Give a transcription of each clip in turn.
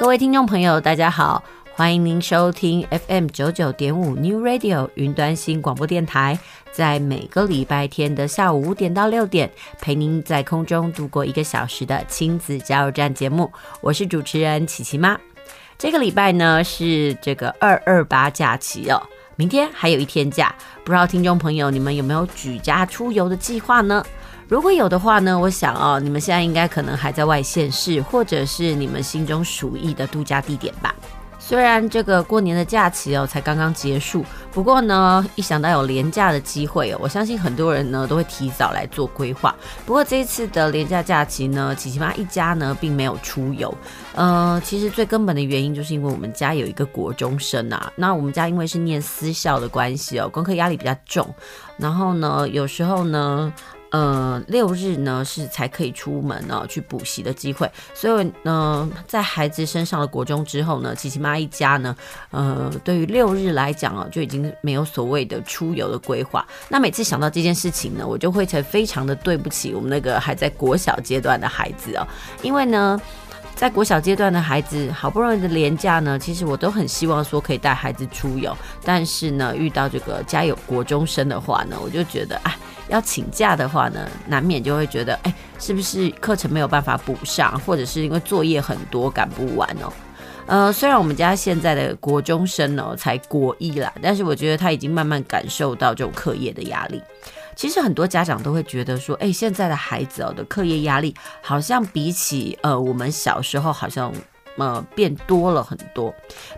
各位听众朋友，大家好，欢迎您收听 FM 九九点五 New Radio 云端新广播电台，在每个礼拜天的下午五点到六点，陪您在空中度过一个小时的亲子加油站节目。我是主持人琪琪妈。这个礼拜呢是这个二二八假期哦，明天还有一天假，不知道听众朋友你们有没有举家出游的计划呢？如果有的话呢，我想哦，你们现在应该可能还在外县市，或者是你们心中属意的度假地点吧。虽然这个过年的假期哦才刚刚结束，不过呢，一想到有廉价的机会哦，我相信很多人呢都会提早来做规划。不过这一次的廉价假期呢，琪琪妈一家呢并没有出游。呃，其实最根本的原因就是因为我们家有一个国中生啊，那我们家因为是念私校的关系哦，功课压力比较重，然后呢，有时候呢。呃，六日呢是才可以出门呢去补习的机会，所以呢，在孩子升上了国中之后呢，琪琪妈一家呢，呃，对于六日来讲啊，就已经没有所谓的出游的规划。那每次想到这件事情呢，我就会才非常的对不起我们那个还在国小阶段的孩子啊，因为呢。在国小阶段的孩子，好不容易的连假呢，其实我都很希望说可以带孩子出游，但是呢，遇到这个家有国中生的话呢，我就觉得，哎，要请假的话呢，难免就会觉得，哎，是不是课程没有办法补上，或者是因为作业很多赶不完哦？呃，虽然我们家现在的国中生呢才国一啦，但是我觉得他已经慢慢感受到这种课业的压力。其实很多家长都会觉得说，哎，现在的孩子哦的课业压力好像比起呃我们小时候好像呃变多了很多，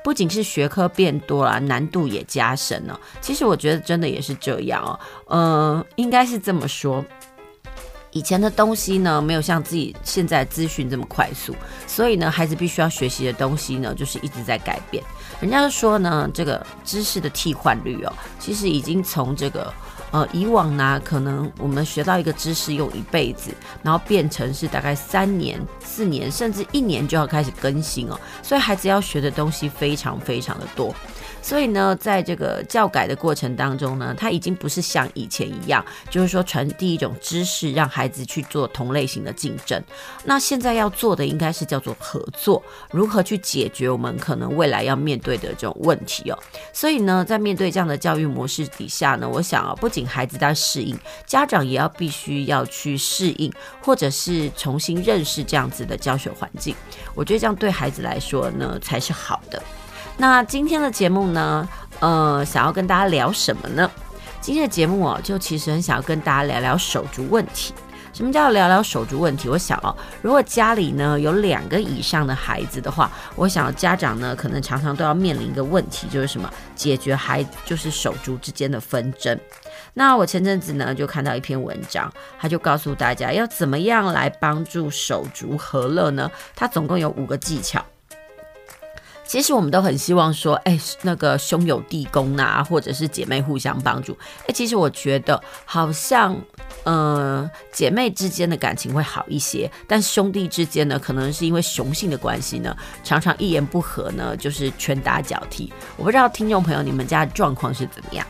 不仅是学科变多了，难度也加深了。其实我觉得真的也是这样哦，呃，应该是这么说。以前的东西呢，没有像自己现在资讯这么快速，所以呢，孩子必须要学习的东西呢，就是一直在改变。人家说呢，这个知识的替换率哦，其实已经从这个。呃，以往呢，可能我们学到一个知识用一辈子，然后变成是大概三年、四年，甚至一年就要开始更新哦，所以孩子要学的东西非常非常的多。所以呢，在这个教改的过程当中呢，他已经不是像以前一样，就是说传递一种知识，让孩子去做同类型的竞争。那现在要做的应该是叫做合作，如何去解决我们可能未来要面对的这种问题哦。所以呢，在面对这样的教育模式底下呢，我想啊，不仅孩子在适应，家长也要必须要去适应，或者是重新认识这样子的教学环境。我觉得这样对孩子来说呢，才是好的。那今天的节目呢，呃，想要跟大家聊什么呢？今天的节目哦，就其实很想要跟大家聊聊手足问题。什么叫聊聊手足问题？我想哦，如果家里呢有两个以上的孩子的话，我想家长呢可能常常都要面临一个问题，就是什么？解决孩就是手足之间的纷争。那我前阵子呢就看到一篇文章，他就告诉大家要怎么样来帮助手足和乐呢？他总共有五个技巧。其实我们都很希望说，哎，那个兄友弟恭啊，或者是姐妹互相帮助。哎，其实我觉得好像，呃，姐妹之间的感情会好一些，但兄弟之间呢，可能是因为雄性的关系呢，常常一言不合呢，就是拳打脚踢。我不知道听众朋友你们家的状况是怎么样？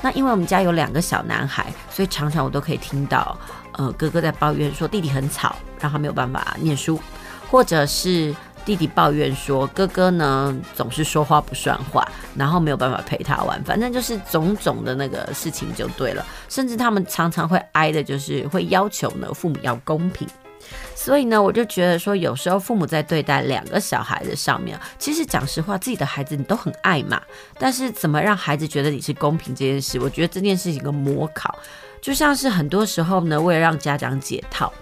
那因为我们家有两个小男孩，所以常常我都可以听到，呃，哥哥在抱怨说弟弟很吵，让他没有办法念书，或者是。弟弟抱怨说：“哥哥呢，总是说话不算话，然后没有办法陪他玩，反正就是种种的那个事情就对了。甚至他们常常会挨的，就是会要求呢父母要公平。所以呢，我就觉得说，有时候父母在对待两个小孩的上面，其实讲实话，自己的孩子你都很爱嘛。但是怎么让孩子觉得你是公平这件事，我觉得这件事情一个模考，就像是很多时候呢，为了让家长解套，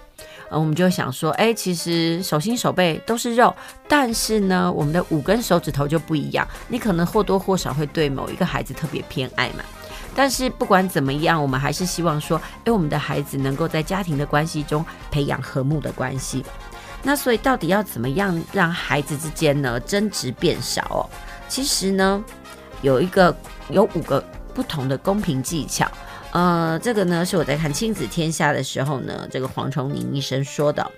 我们就想说，哎，其实手心手背都是肉，但是呢，我们的五根手指头就不一样，你可能或多或少会对某一个孩子特别偏爱嘛。但是不管怎么样，我们还是希望说，哎，我们的孩子能够在家庭的关系中培养和睦的关系。那所以到底要怎么样让孩子之间呢争执变少哦？其实呢，有一个有五个不同的公平技巧。呃，这个呢是我在看《亲子天下》的时候呢，这个黄崇宁医生说的。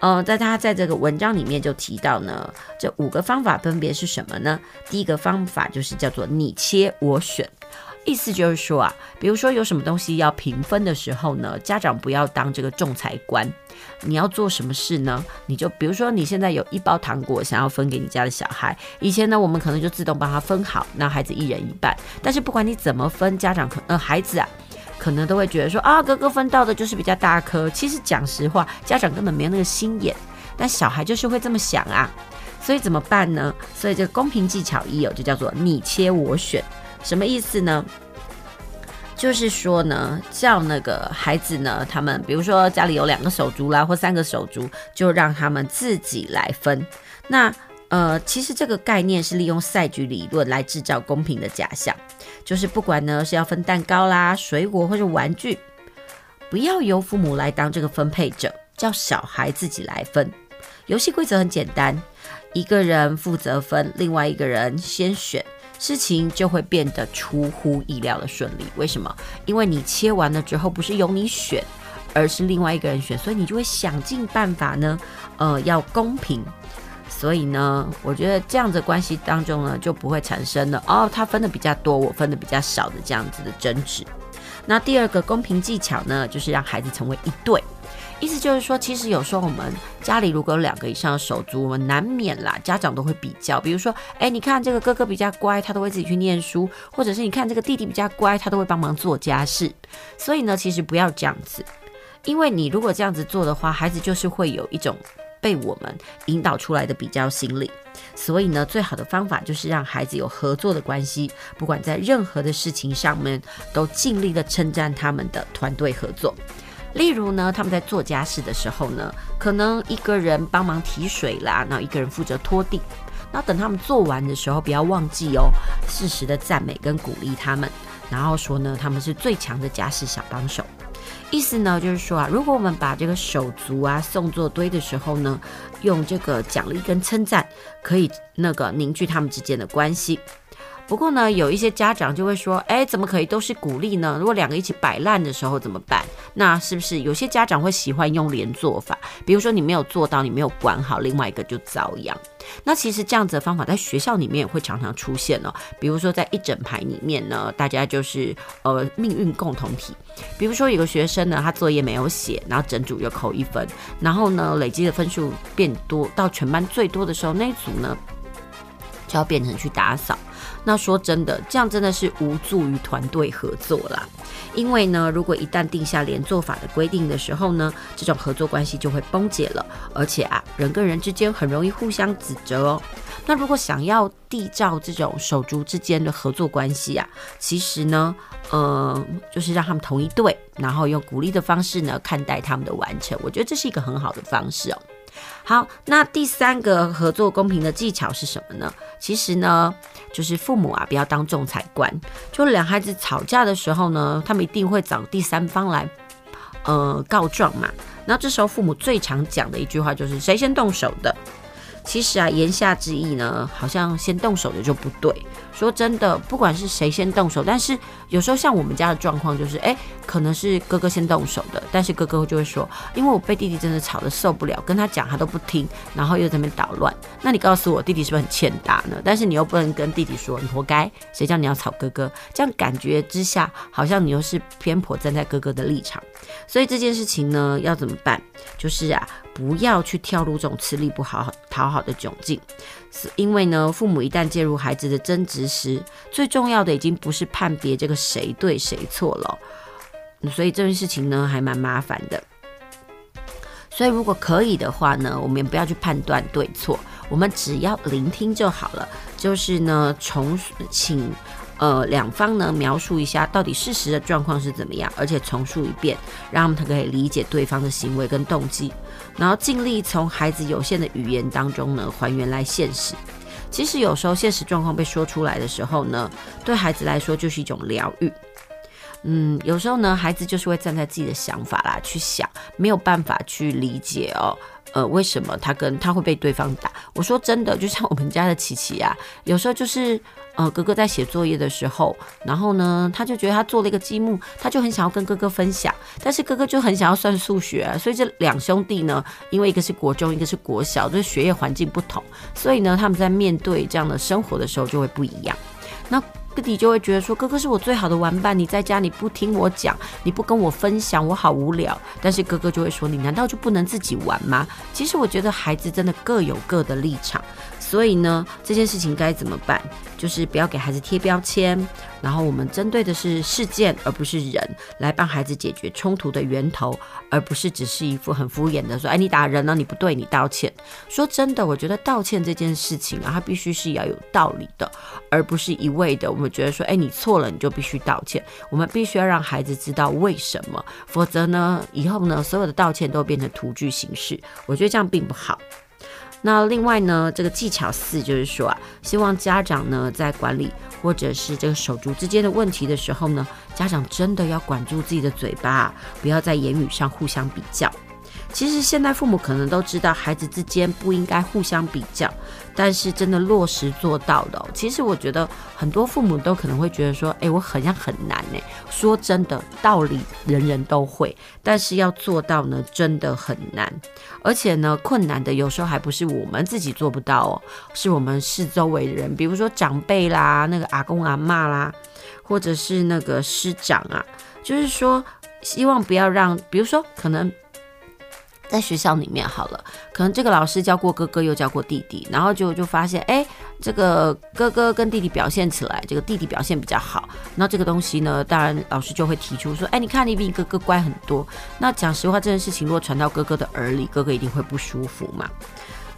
呃，在他在这个文章里面就提到呢，这五个方法分别是什么呢？第一个方法就是叫做你切我选。意思就是说啊，比如说有什么东西要平分的时候呢，家长不要当这个仲裁官。你要做什么事呢？你就比如说你现在有一包糖果想要分给你家的小孩，以前呢我们可能就自动帮他分好，那孩子一人一半。但是不管你怎么分，家长可呃孩子啊，可能都会觉得说啊哥哥分到的就是比较大颗。其实讲实话，家长根本没有那个心眼，但小孩就是会这么想啊。所以怎么办呢？所以这个公平技巧一有就叫做你切我选。什么意思呢？就是说呢，叫那个孩子呢，他们比如说家里有两个手足啦，或三个手足，就让他们自己来分。那呃，其实这个概念是利用赛局理论来制造公平的假象，就是不管呢是要分蛋糕啦、水果或者玩具，不要由父母来当这个分配者，叫小孩自己来分。游戏规则很简单，一个人负责分，另外一个人先选。事情就会变得出乎意料的顺利。为什么？因为你切完了之后，不是由你选，而是另外一个人选，所以你就会想尽办法呢，呃，要公平。所以呢，我觉得这样子关系当中呢，就不会产生了哦，他分的比较多，我分的比较少的这样子的争执。那第二个公平技巧呢，就是让孩子成为一对。意思就是说，其实有时候我们家里如果有两个以上的手足，我们难免啦，家长都会比较。比如说，哎，你看这个哥哥比较乖，他都会自己去念书；或者是你看这个弟弟比较乖，他都会帮忙做家事。所以呢，其实不要这样子，因为你如果这样子做的话，孩子就是会有一种被我们引导出来的比较心理。所以呢，最好的方法就是让孩子有合作的关系，不管在任何的事情上面，都尽力的称赞他们的团队合作。例如呢，他们在做家事的时候呢，可能一个人帮忙提水啦，然后一个人负责拖地。那等他们做完的时候，不要忘记哦，适时的赞美跟鼓励他们，然后说呢，他们是最强的家事小帮手。意思呢，就是说啊，如果我们把这个手足啊送作堆的时候呢，用这个奖励跟称赞，可以那个凝聚他们之间的关系。不过呢，有一些家长就会说，哎，怎么可以都是鼓励呢？如果两个一起摆烂的时候怎么办？那是不是有些家长会喜欢用连坐法？比如说你没有做到，你没有管好，另外一个就遭殃。那其实这样子的方法在学校里面也会常常出现哦。比如说在一整排里面呢，大家就是呃命运共同体。比如说有个学生呢，他作业没有写，然后整组又扣一分，然后呢累积的分数变多，到全班最多的时候，那一组呢就要变成去打扫。那说真的，这样真的是无助于团队合作啦。因为呢，如果一旦定下连坐法的规定的时候呢，这种合作关系就会崩解了。而且啊，人跟人之间很容易互相指责哦。那如果想要缔造这种手足之间的合作关系啊，其实呢，嗯、呃，就是让他们同一队，然后用鼓励的方式呢看待他们的完成。我觉得这是一个很好的方式哦。好，那第三个合作公平的技巧是什么呢？其实呢，就是父母啊，不要当仲裁官。就两孩子吵架的时候呢，他们一定会找第三方来，呃，告状嘛。那这时候父母最常讲的一句话就是：谁先动手的？其实啊，言下之意呢，好像先动手的就不对。说真的，不管是谁先动手，但是有时候像我们家的状况就是，哎，可能是哥哥先动手的，但是哥哥就会说，因为我被弟弟真的吵得受不了，跟他讲他都不听，然后又在那边捣乱。那你告诉我，弟弟是不是很欠打呢？但是你又不能跟弟弟说，你活该，谁叫你要吵哥哥？这样感觉之下，好像你又是偏颇站在哥哥的立场。所以这件事情呢，要怎么办？就是啊。不要去跳入这种吃力不好、讨好的窘境，是因为呢，父母一旦介入孩子的争执时，最重要的已经不是判别这个谁对谁错了，所以这件事情呢还蛮麻烦的。所以如果可以的话呢，我们也不要去判断对错，我们只要聆听就好了。就是呢，重请呃两方呢描述一下到底事实的状况是怎么样，而且重述一遍，让他们可以理解对方的行为跟动机，然后尽力从孩子有限的语言当中呢还原来现实。其实有时候现实状况被说出来的时候呢，对孩子来说就是一种疗愈。嗯，有时候呢，孩子就是会站在自己的想法啦去想，没有办法去理解哦，呃，为什么他跟他会被对方打？我说真的，就像我们家的琪琪啊，有时候就是呃，哥哥在写作业的时候，然后呢，他就觉得他做了一个积木，他就很想要跟哥哥分享，但是哥哥就很想要算数学，所以这两兄弟呢，因为一个是国中，一个是国小，就是学业环境不同，所以呢，他们在面对这样的生活的时候就会不一样。那。弟弟就会觉得说，哥哥是我最好的玩伴，你在家你不听我讲，你不跟我分享，我好无聊。但是哥哥就会说，你难道就不能自己玩吗？其实我觉得孩子真的各有各的立场。所以呢，这件事情该怎么办？就是不要给孩子贴标签，然后我们针对的是事件，而不是人，来帮孩子解决冲突的源头，而不是只是一副很敷衍的说：“哎，你打人了，你不对，你道歉。”说真的，我觉得道歉这件事情啊，它必须是要有道理的，而不是一味的我们觉得说：“哎，你错了，你就必须道歉。”我们必须要让孩子知道为什么，否则呢，以后呢，所有的道歉都变成徒具形式，我觉得这样并不好。那另外呢，这个技巧四就是说啊，希望家长呢在管理或者是这个手足之间的问题的时候呢，家长真的要管住自己的嘴巴，不要在言语上互相比较。其实现在父母可能都知道，孩子之间不应该互相比较。但是真的落实做到的，其实我觉得很多父母都可能会觉得说，哎，我好像很难呢。说真的，道理人人都会，但是要做到呢，真的很难。而且呢，困难的有时候还不是我们自己做不到哦，是我们四周围的人，比如说长辈啦，那个阿公阿妈啦，或者是那个师长啊，就是说，希望不要让，比如说可能。在学校里面好了，可能这个老师教过哥哥，又教过弟弟，然后就就发现，哎，这个哥哥跟弟弟表现起来，这个弟弟表现比较好。那这个东西呢，当然老师就会提出说，哎，你看你比哥哥乖很多。那讲实话，这件事情如果传到哥哥的耳里，哥哥一定会不舒服嘛。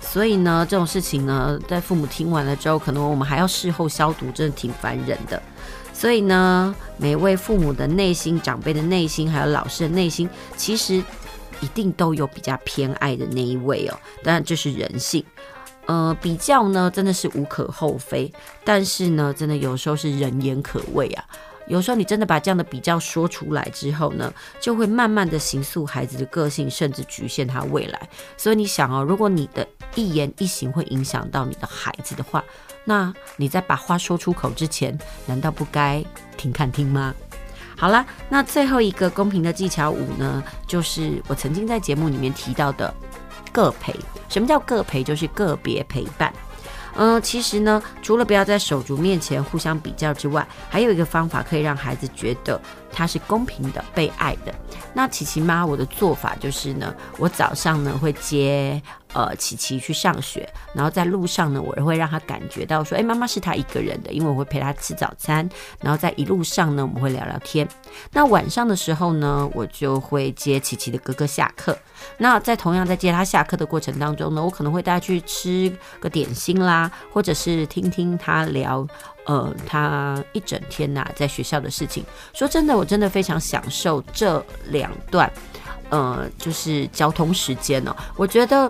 所以呢，这种事情呢，在父母听完了之后，可能我们还要事后消毒，真的挺烦人的。所以呢，每位父母的内心、长辈的内心，还有老师的内心，其实。一定都有比较偏爱的那一位哦，当然这是人性，呃，比较呢真的是无可厚非，但是呢，真的有时候是人言可畏啊。有时候你真的把这样的比较说出来之后呢，就会慢慢的形塑孩子的个性，甚至局限他未来。所以你想哦，如果你的一言一行会影响到你的孩子的话，那你在把话说出口之前，难道不该听看听吗？好了，那最后一个公平的技巧五呢，就是我曾经在节目里面提到的个陪。什么叫个陪？就是个别陪伴。嗯、其实呢，除了不要在手足面前互相比较之外，还有一个方法可以让孩子觉得他是公平的、被爱的。那琪琪妈，我的做法就是呢，我早上呢会接。呃，琪琪去上学，然后在路上呢，我会让他感觉到说，哎，妈妈是他一个人的，因为我会陪他吃早餐，然后在一路上呢，我们会聊聊天。那晚上的时候呢，我就会接琪琪的哥哥下课。那在同样在接他下课的过程当中呢，我可能会带他去吃个点心啦，或者是听听他聊，呃，他一整天呐、在学校的事情。说真的，我真的非常享受这两段，呃，就是交通时间呢、哦，我觉得。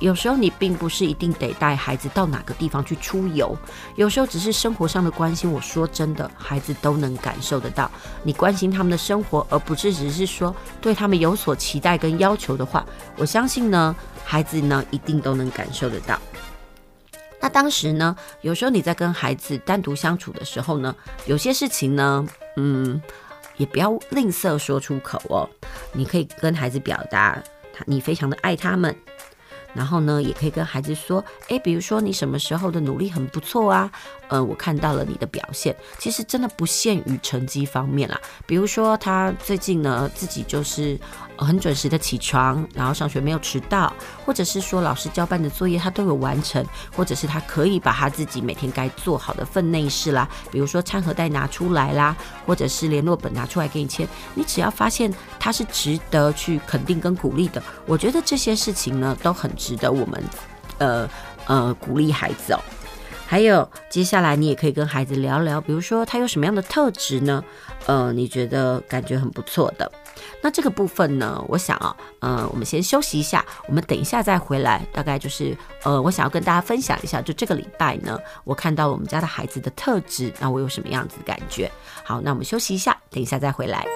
有时候你并不是一定得带孩子到哪个地方去出游，有时候只是生活上的关心。我说真的，孩子都能感受得到。你关心他们的生活，而不是只是说对他们有所期待跟要求的话，我相信呢，孩子呢一定都能感受得到。那当时呢，有时候你在跟孩子单独相处的时候呢，有些事情呢，嗯，也不要吝啬说出口哦。你可以跟孩子表达，他你非常的爱他们。然后呢，也可以跟孩子说，诶，比如说你什么时候的努力很不错啊，呃，我看到了你的表现。其实真的不限于成绩方面啦，比如说他最近呢，自己就是很准时的起床，然后上学没有迟到，或者是说老师交办的作业他都有完成，或者是他可以把他自己每天该做好的分内事啦，比如说餐盒袋拿出来啦，或者是联络本拿出来给你签，你只要发现他是值得去肯定跟鼓励的，我觉得这些事情呢都很值得我们，呃呃鼓励孩子哦。还有接下来你也可以跟孩子聊聊，比如说他有什么样的特质呢？呃，你觉得感觉很不错的。那这个部分呢，我想啊，呃，我们先休息一下，我们等一下再回来。大概就是呃，我想要跟大家分享一下，就这个礼拜呢，我看到我们家的孩子的特质，那我有什么样子的感觉？好，那我们休息一下，等一下再回来。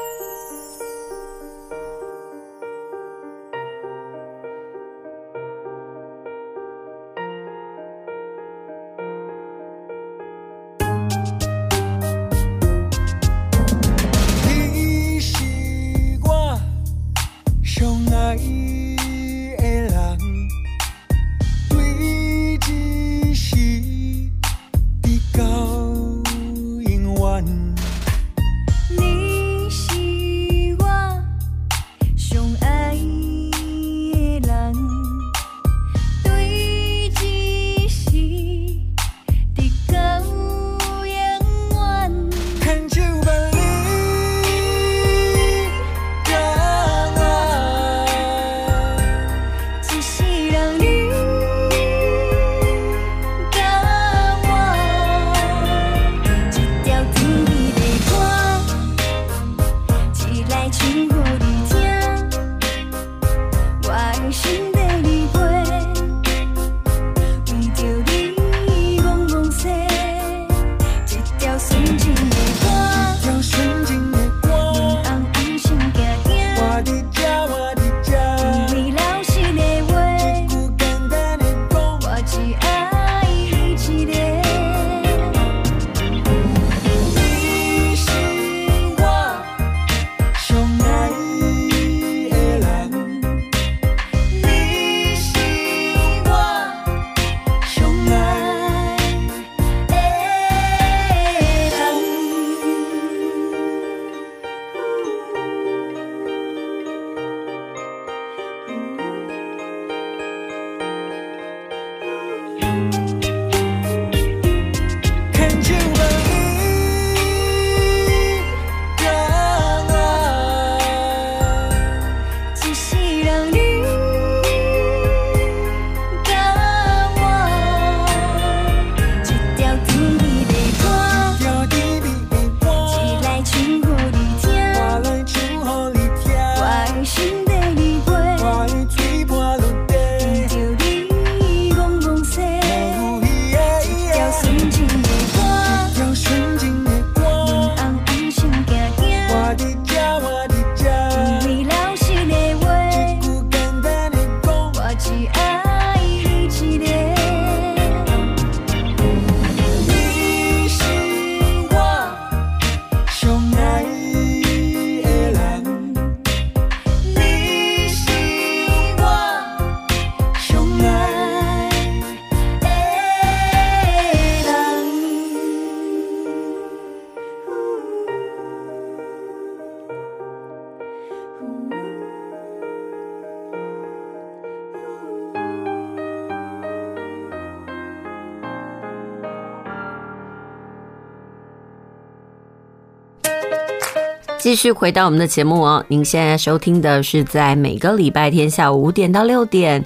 继续回到我们的节目哦，您现在收听的是在每个礼拜天下午五点到六点，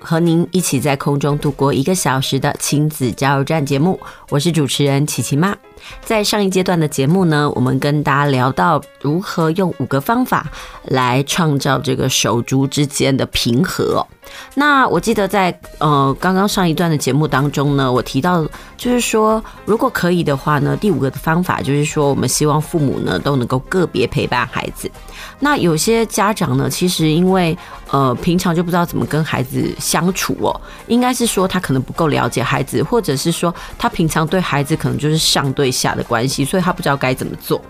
和您一起在空中度过一个小时的亲子加油站节目，我是主持人琪琪妈。在上一阶段的节目呢，我们跟大家聊到如何用五个方法来创造这个手足之间的平和。那我记得在呃刚刚上一段的节目当中呢，我提到就是说，如果可以的话呢，第五个方法就是说，我们希望父母呢都能够个别陪伴孩子。那有些家长呢，其实因为呃，平常就不知道怎么跟孩子相处哦，应该是说他可能不够了解孩子，或者是说他平常对孩子可能就是上对下的关系，所以他不知道该怎么做。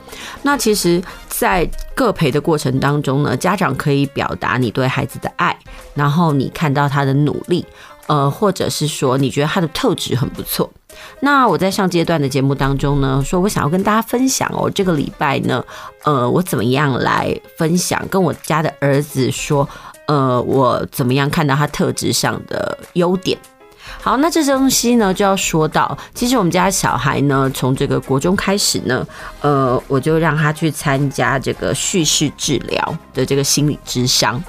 那其实，在各陪的过程当中呢，家长可以表达你对孩子的爱，然后你看到他的努力，呃，或者是说你觉得他的特质很不错。那我在上阶段的节目当中呢，说我想要跟大家分享哦，这个礼拜呢，呃，我怎么样来分享，跟我家的儿子说。呃，我怎么样看到他特质上的优点？好，那这东西呢，就要说到，其实我们家小孩呢，从这个国中开始呢，呃，我就让他去参加这个叙事治疗的这个心理咨商。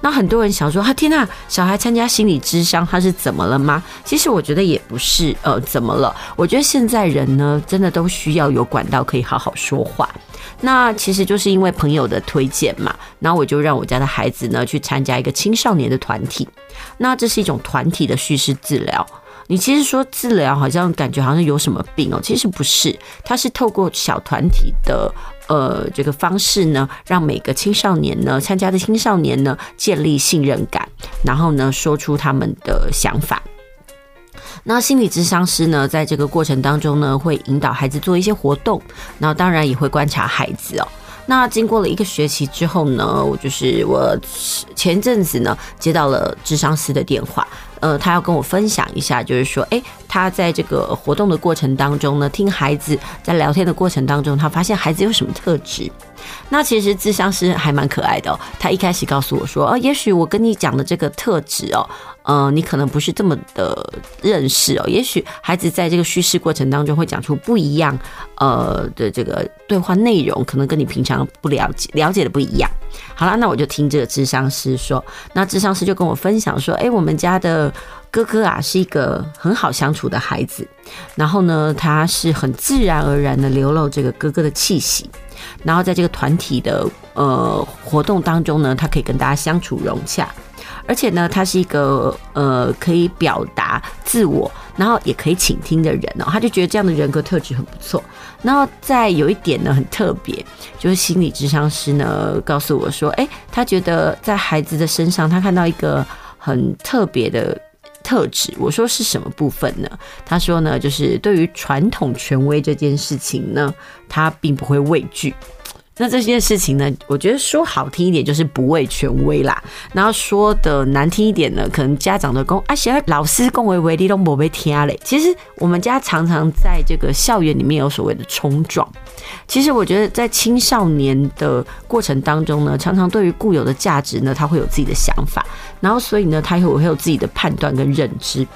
那很多人想说，他天呐，小孩参加心理智商，他是怎么了吗？其实我觉得也不是，呃，怎么了？我觉得现在人呢，真的都需要有管道可以好好说话。那其实就是因为朋友的推荐嘛，然后我就让我家的孩子呢去参加一个青少年的团体。那这是一种团体的叙事治疗。你其实说治疗好像感觉好像有什么病哦，其实不是，它是透过小团体的呃这个方式呢，让每个青少年呢参加的青少年呢建立信任感，然后呢说出他们的想法。那心理咨商师呢，在这个过程当中呢，会引导孩子做一些活动，那当然也会观察孩子哦。那经过了一个学期之后呢，我就是我前阵子呢接到了智商师的电话，呃，他要跟我分享一下，就是说，诶，他在这个活动的过程当中呢，听孩子在聊天的过程当中，他发现孩子有什么特质。那其实智商师还蛮可爱的哦，他一开始告诉我说，哦，也许我跟你讲的这个特质哦。呃，你可能不是这么的认识哦。也许孩子在这个叙事过程当中会讲出不一样，呃的这个对话内容，可能跟你平常不了解了解的不一样。好了，那我就听这个智商师说，那智商师就跟我分享说，哎，我们家的哥哥啊是一个很好相处的孩子，然后呢，他是很自然而然的流露这个哥哥的气息，然后在这个团体的呃活动当中呢，他可以跟大家相处融洽。而且呢，他是一个呃可以表达自我，然后也可以倾听的人哦。他就觉得这样的人格特质很不错。然后再有一点呢，很特别，就是心理咨商师呢告诉我说，哎，他觉得在孩子的身上，他看到一个很特别的特质。我说是什么部分呢？他说呢，就是对于传统权威这件事情呢，他并不会畏惧。那这件事情呢，我觉得说好听一点就是不畏权威啦，然后说的难听一点呢，可能家长的讲啊，现在老师恭维为例都没被听嘞。其实我们家常常在这个校园里面有所谓的冲撞。其实我觉得在青少年的过程当中呢，常常对于固有的价值呢，他会有自己的想法，然后所以呢，他会会有自己的判断跟认知。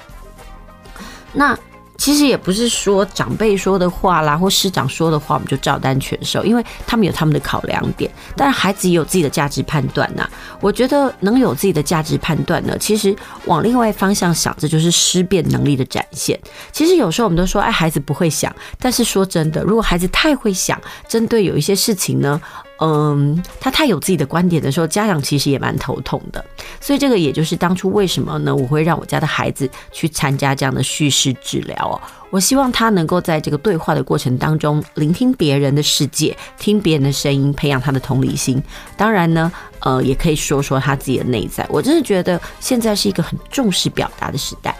那。其实也不是说长辈说的话啦，或师长说的话，我们就照单全收，因为他们有他们的考量点。但是孩子也有自己的价值判断呐。我觉得能有自己的价值判断呢，其实往另外方向想，这就是思辨能力的展现。其实有时候我们都说，哎，孩子不会想。但是说真的，如果孩子太会想，针对有一些事情呢，嗯，他太有自己的观点的时候，家长其实也蛮头痛的。所以这个也就是当初为什么呢？我会让我家的孩子去参加这样的叙事治疗哦。我希望他能够在这个对话的过程当中，聆听别人的世界，听别人的声音，培养他的同理心。当然呢，呃，也可以说说他自己的内在。我真的觉得现在是一个很重视表达的时代。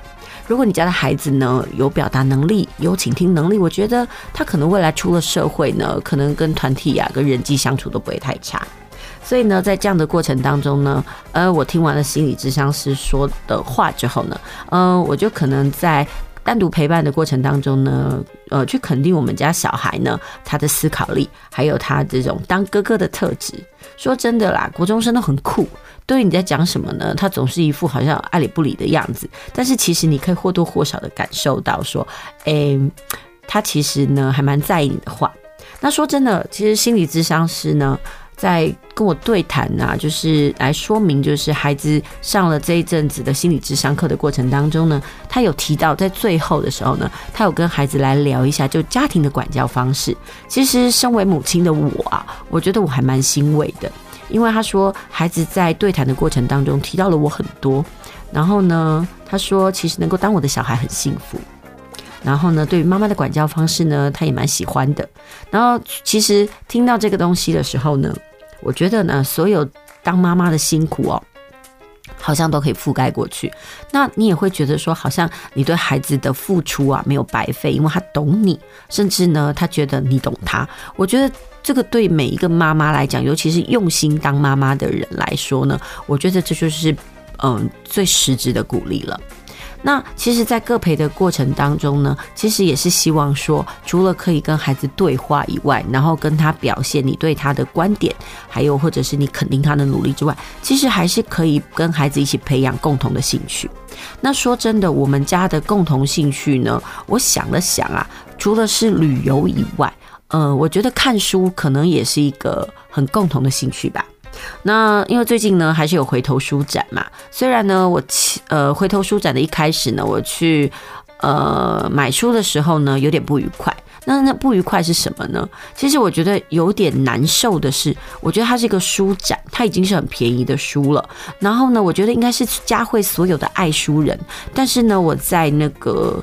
如果你家的孩子呢，有表达能力，有倾听能力，我觉得他可能未来出了社会呢，可能跟团体呀、跟人际相处都不会太差。所以呢，在这样的过程当中呢，呃，我听完了心理咨商师说的话之后呢，呃，我就可能在单独陪伴的过程当中呢，呃，去肯定我们家小孩呢，他的思考力，还有他这种当哥哥的特质。说真的啦，国中生都很酷。对于你在讲什么呢？他总是一副好像爱理不理的样子，但是其实你可以或多或少的感受到说，诶，他其实呢还蛮在意你的话。那说真的，其实心理咨商师呢在跟我对谈啊，就是来说明，就是孩子上了这一阵子的心理咨商课的过程当中呢，他有提到在最后的时候呢，他有跟孩子来聊一下就家庭的管教方式。其实身为母亲的我啊，我觉得我还蛮欣慰的。因为他说，孩子在对谈的过程当中提到了我很多，然后呢，他说其实能够当我的小孩很幸福，然后呢，对于妈妈的管教方式呢，他也蛮喜欢的。然后其实听到这个东西的时候呢，我觉得呢，所有当妈妈的辛苦哦，好像都可以覆盖过去。那你也会觉得说，好像你对孩子的付出啊没有白费，因为他懂你，甚至呢，他觉得你懂他。我觉得这个对每一个妈妈来讲，尤其是用心当妈妈的人来说呢，我觉得这就是嗯最实质的鼓励了。那其实，在各陪的过程当中呢，其实也是希望说，除了可以跟孩子对话以外，然后跟他表现你对他的观点，还有或者是你肯定他的努力之外，其实还是可以跟孩子一起培养共同的兴趣。那说真的，我们家的共同兴趣呢，我想了想啊，除了是旅游以外，呃，我觉得看书可能也是一个很共同的兴趣吧。那因为最近呢，还是有回头书展嘛。虽然呢，我呃回头书展的一开始呢，我去呃买书的时候呢，有点不愉快。那那不愉快是什么呢？其实我觉得有点难受的是，我觉得它是一个书展，它已经是很便宜的书了。然后呢，我觉得应该是嘉慧所有的爱书人。但是呢，我在那个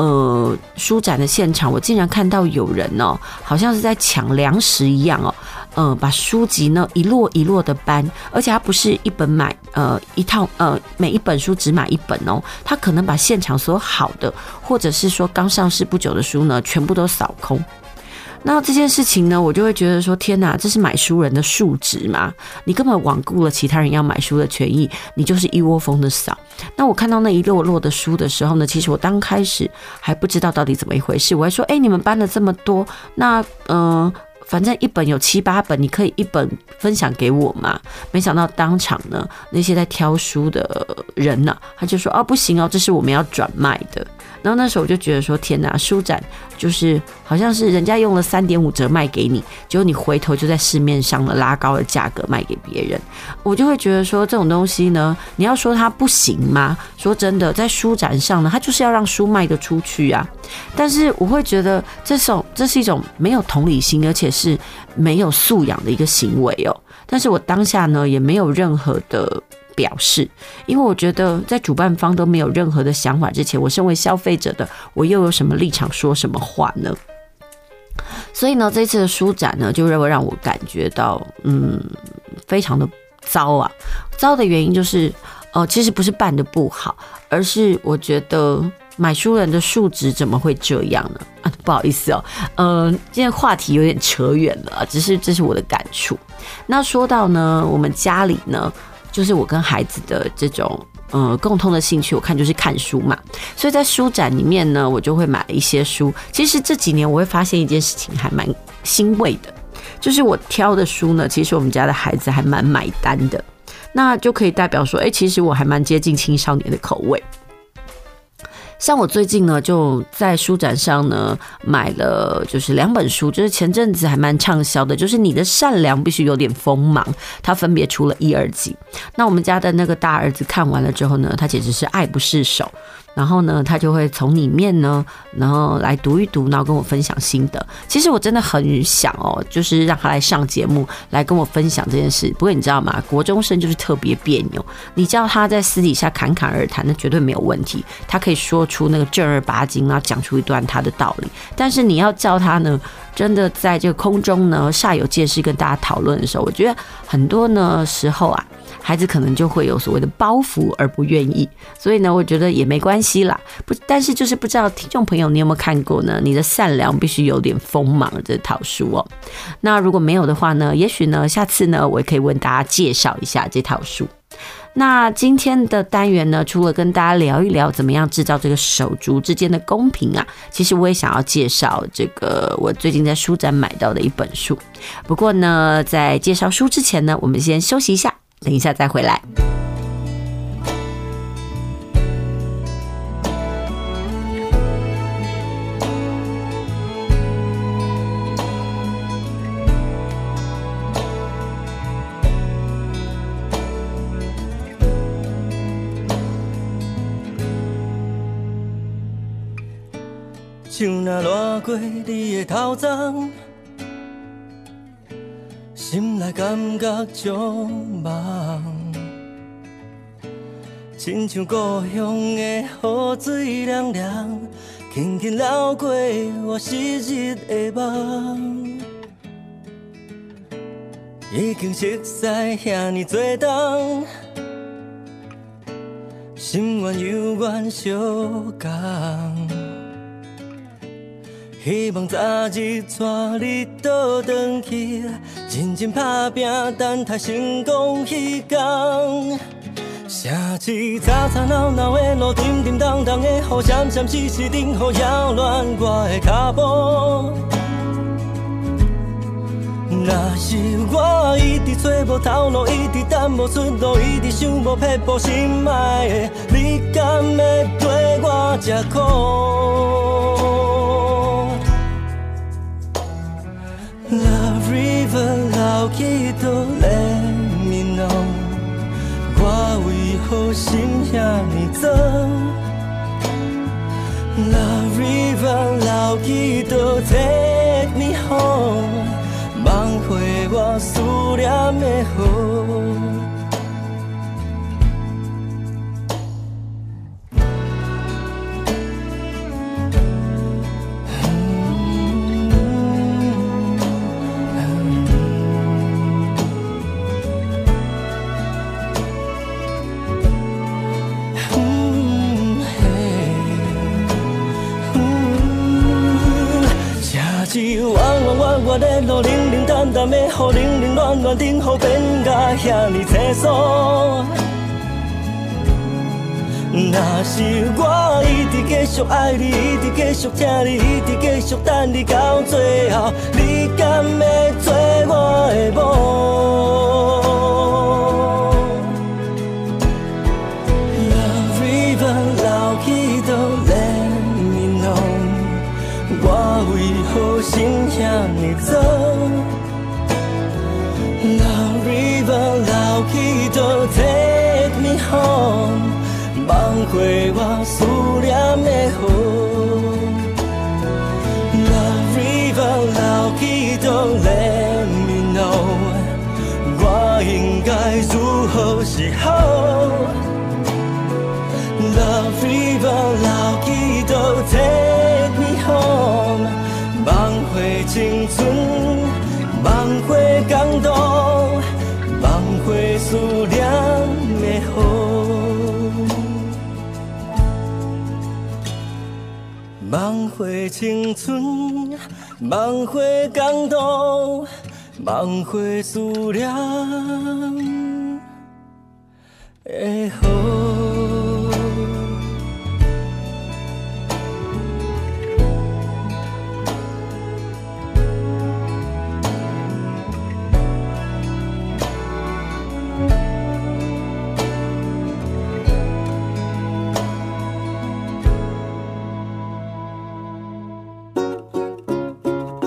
呃书展的现场，我竟然看到有人哦，好像是在抢粮食一样哦。呃，把书籍呢一摞一摞的搬，而且他不是一本买，呃，一套，呃，每一本书只买一本哦，他可能把现场所有好的，或者是说刚上市不久的书呢，全部都扫空。那这件事情呢，我就会觉得说，天哪，这是买书人的素质吗？你根本罔顾了其他人要买书的权益，你就是一窝蜂的扫。那我看到那一摞摞的书的时候呢，其实我刚开始还不知道到底怎么一回事，我还说，哎，你们搬了这么多，那，嗯、反正一本有七八本，你可以一本分享给我嘛？没想到当场呢，那些在挑书的人呢、他就说：“哦，不行哦，这是我们要转卖的。”然后那时候我就觉得说：“天哪，书展就是好像是人家用了三点五折卖给你，结果你回头就在市面上了拉高了价格卖给别人。”我就会觉得说，这种东西呢，你要说它不行吗？说真的，在书展上呢，它就是要让书卖得出去啊。但是我会觉得这种这是一种没有同理心，而且是没有素养的一个行为哦。但是我当下呢也没有任何的表示，因为我觉得在主办方都没有任何的想法之前，我身为消费者的我又有什么立场说什么话呢？所以呢，这次的书展呢就认为让我感觉到嗯非常的糟啊。糟的原因就是呃其实不是办得不好，而是我觉得。买书人的素质怎么会这样呢？啊，不好意思哦，嗯，今天话题有点扯远了，只是这是我的感触。那说到呢，我们家里呢，就是我跟孩子的这种呃共通的兴趣，我看就是看书嘛。所以在书展里面呢，我就会买了一些书。其实这几年我会发现一件事情，还蛮欣慰的，就是我挑的书呢，其实我们家的孩子还蛮买单的。那就可以代表说，哎，其实我还蛮接近青少年的口味。像我最近呢，就在书展上呢买了，就是两本书，就是前阵子还蛮畅销的，就是你的善良必须有点锋芒，它分别出了一二集。那我们家的那个大儿子看完了之后呢，他简直是爱不释手。然后呢，他就会从里面呢，然后来读一读，然后跟我分享心得。其实我真的很想哦，就是让他来上节目，来跟我分享这件事。不过你知道吗？国中生就是特别别扭。你叫他在私底下侃侃而谈，那绝对没有问题。他可以说出那个正儿八经，然后讲出一段他的道理。但是你要叫他呢，真的在这个空中呢，煞有介事跟大家讨论的时候，我觉得很多呢时候啊。孩子可能就会有所谓的包袱而不愿意，所以呢，我觉得也没关系啦。不，但是就是不知道听众朋友你有没有看过呢？你的善良必须有点锋芒这套书哦。那如果没有的话呢，也许呢，下次呢，我也可以为大家介绍一下这套书。那今天的单元呢，除了跟大家聊一聊怎么样制造这个手足之间的公平啊，其实我也想要介绍这个我最近在书展买到的一本书。不过呢，在介绍书之前呢，我们先休息一下。等一下再回来。像那掠过你的头鬃。心内感觉足梦，亲像故乡的雨水凉凉，轻轻流过我昔日的梦。已经熟悉遐尼多冬，心愿犹原相共，希望早日带你倒转去，认真打拼等待成功彼天。城市吵吵闹闹的路，沉沉重重的雨，闪闪烁烁灯火扰乱我的脚步。若是我一直找无头路，一直等无出路，一直想无撇步，心爱的，你敢会对我这苦？Love River 流去都连绵浓，我为何心遐呢脏？Love River 流去都 take me home。放回我思念的河。冷冷淡淡的雨，冷冷暖暖等候，变甲遐尼清楚。若是我一直继续爱你，一直继续疼你，一直继续等你到最后，你敢会做我的某？心遐呢脏 Take me home，放回我思念的河。回青春，梦回感动，梦回思念